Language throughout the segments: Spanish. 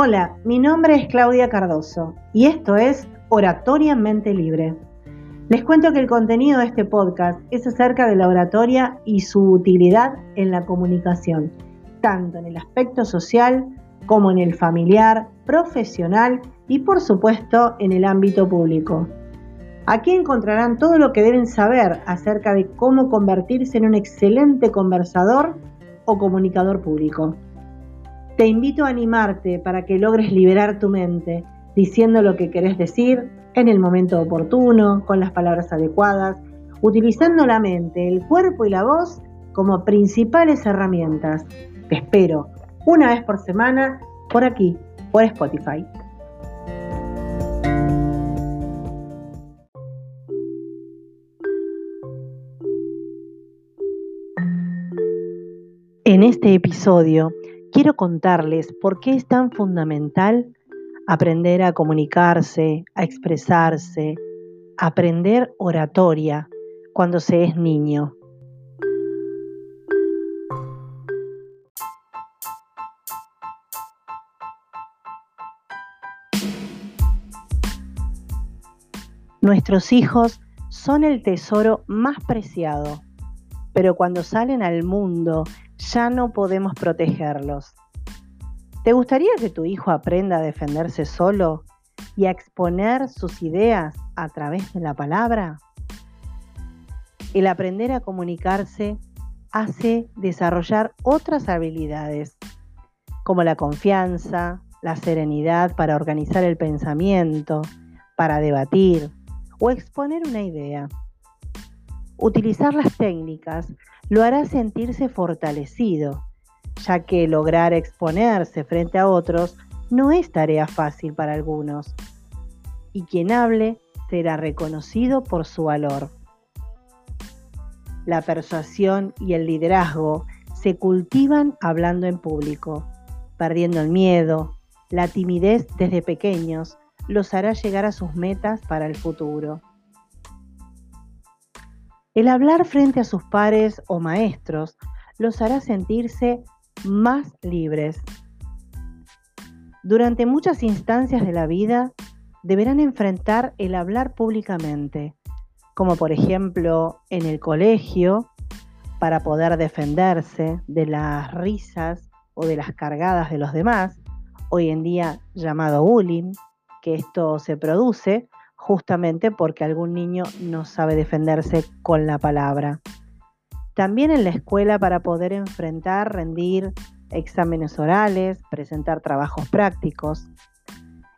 Hola, mi nombre es Claudia Cardoso y esto es Oratoria Mente Libre. Les cuento que el contenido de este podcast es acerca de la oratoria y su utilidad en la comunicación, tanto en el aspecto social como en el familiar, profesional y por supuesto en el ámbito público. Aquí encontrarán todo lo que deben saber acerca de cómo convertirse en un excelente conversador o comunicador público. Te invito a animarte para que logres liberar tu mente, diciendo lo que querés decir en el momento oportuno, con las palabras adecuadas, utilizando la mente, el cuerpo y la voz como principales herramientas. Te espero una vez por semana por aquí, por Spotify. En este episodio quiero contarles por qué es tan fundamental aprender a comunicarse, a expresarse, aprender oratoria cuando se es niño. Nuestros hijos son el tesoro más preciado, pero cuando salen al mundo ya no podemos protegerlos. ¿Te gustaría que tu hijo aprenda a defenderse solo y a exponer sus ideas a través de la palabra? El aprender a comunicarse hace desarrollar otras habilidades, como la confianza, la serenidad para organizar el pensamiento, para debatir o exponer una idea. Utilizar las técnicas lo hará sentirse fortalecido, ya que lograr exponerse frente a otros no es tarea fácil para algunos, y quien hable será reconocido por su valor. La persuasión y el liderazgo se cultivan hablando en público, perdiendo el miedo, la timidez desde pequeños los hará llegar a sus metas para el futuro. El hablar frente a sus pares o maestros los hará sentirse más libres. Durante muchas instancias de la vida deberán enfrentar el hablar públicamente, como por ejemplo en el colegio, para poder defenderse de las risas o de las cargadas de los demás, hoy en día llamado bullying, que esto se produce justamente porque algún niño no sabe defenderse con la palabra. También en la escuela para poder enfrentar, rendir exámenes orales, presentar trabajos prácticos,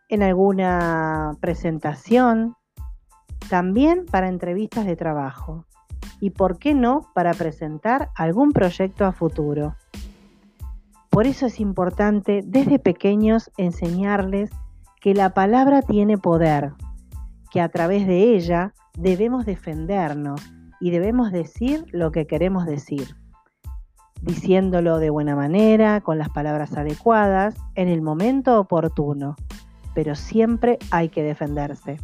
en alguna presentación, también para entrevistas de trabajo y, por qué no, para presentar algún proyecto a futuro. Por eso es importante desde pequeños enseñarles que la palabra tiene poder, que a través de ella debemos defendernos y debemos decir lo que queremos decir, diciéndolo de buena manera, con las palabras adecuadas, en el momento oportuno, pero siempre hay que defenderse.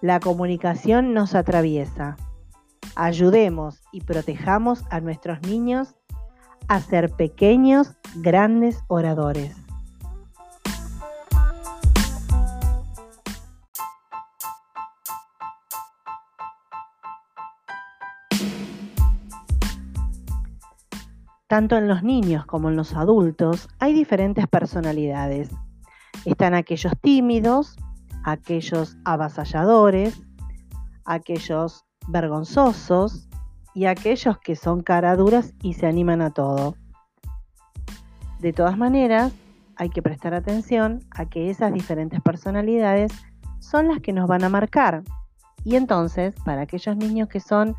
La comunicación nos atraviesa. Ayudemos y protejamos a nuestros niños a ser pequeños, grandes oradores. Tanto en los niños como en los adultos hay diferentes personalidades. Están aquellos tímidos, aquellos avasalladores, aquellos vergonzosos y aquellos que son caraduras y se animan a todo. De todas maneras, hay que prestar atención a que esas diferentes personalidades son las que nos van a marcar. Y entonces, para aquellos niños que son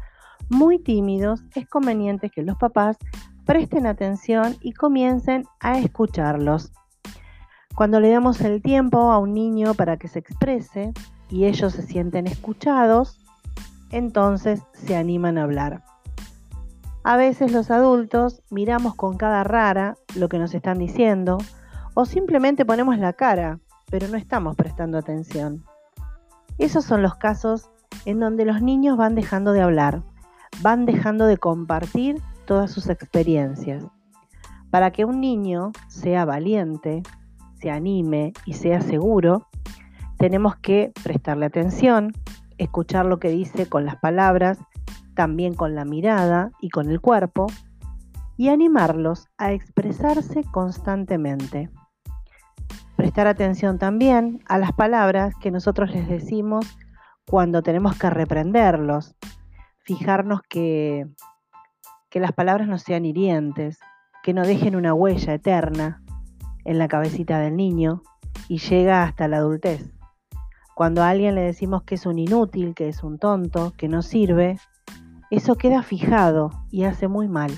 muy tímidos, es conveniente que los papás presten atención y comiencen a escucharlos. Cuando le damos el tiempo a un niño para que se exprese y ellos se sienten escuchados, entonces se animan a hablar. A veces los adultos miramos con cada rara lo que nos están diciendo o simplemente ponemos la cara, pero no estamos prestando atención. Esos son los casos en donde los niños van dejando de hablar, van dejando de compartir todas sus experiencias. Para que un niño sea valiente, se anime y sea seguro, tenemos que prestarle atención, escuchar lo que dice con las palabras, también con la mirada y con el cuerpo, y animarlos a expresarse constantemente. Prestar atención también a las palabras que nosotros les decimos cuando tenemos que reprenderlos. Fijarnos que, que las palabras no sean hirientes, que no dejen una huella eterna en la cabecita del niño y llega hasta la adultez. Cuando a alguien le decimos que es un inútil, que es un tonto, que no sirve, eso queda fijado y hace muy mal.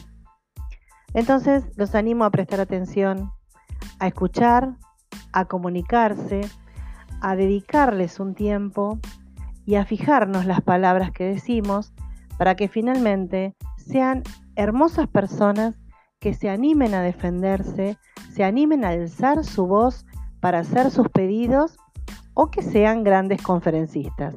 Entonces los animo a prestar atención, a escuchar, a comunicarse, a dedicarles un tiempo y a fijarnos las palabras que decimos para que finalmente sean hermosas personas que se animen a defenderse, se animen a alzar su voz para hacer sus pedidos o que sean grandes conferencistas.